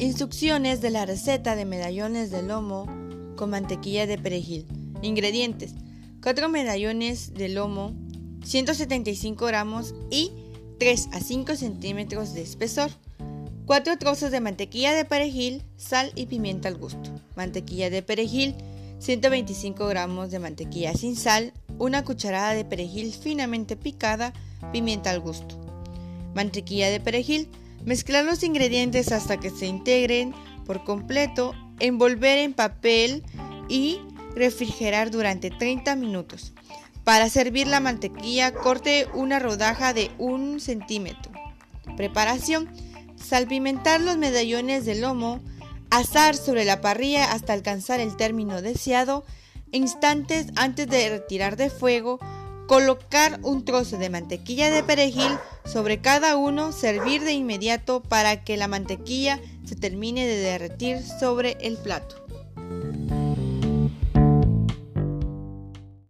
Instrucciones de la receta de medallones de lomo con mantequilla de perejil. Ingredientes: 4 medallones de lomo, 175 gramos y 3 a 5 centímetros de espesor. 4 trozos de mantequilla de perejil, sal y pimienta al gusto. Mantequilla de perejil, 125 gramos de mantequilla sin sal, una cucharada de perejil finamente picada, pimienta al gusto. Mantequilla de perejil, mezclar los ingredientes hasta que se integren por completo, envolver en papel y refrigerar durante 30 minutos. Para servir la mantequilla, corte una rodaja de un centímetro. Preparación. Salpimentar los medallones de lomo, asar sobre la parrilla hasta alcanzar el término deseado, instantes antes de retirar de fuego, colocar un trozo de mantequilla de perejil sobre cada uno, servir de inmediato para que la mantequilla se termine de derretir sobre el plato.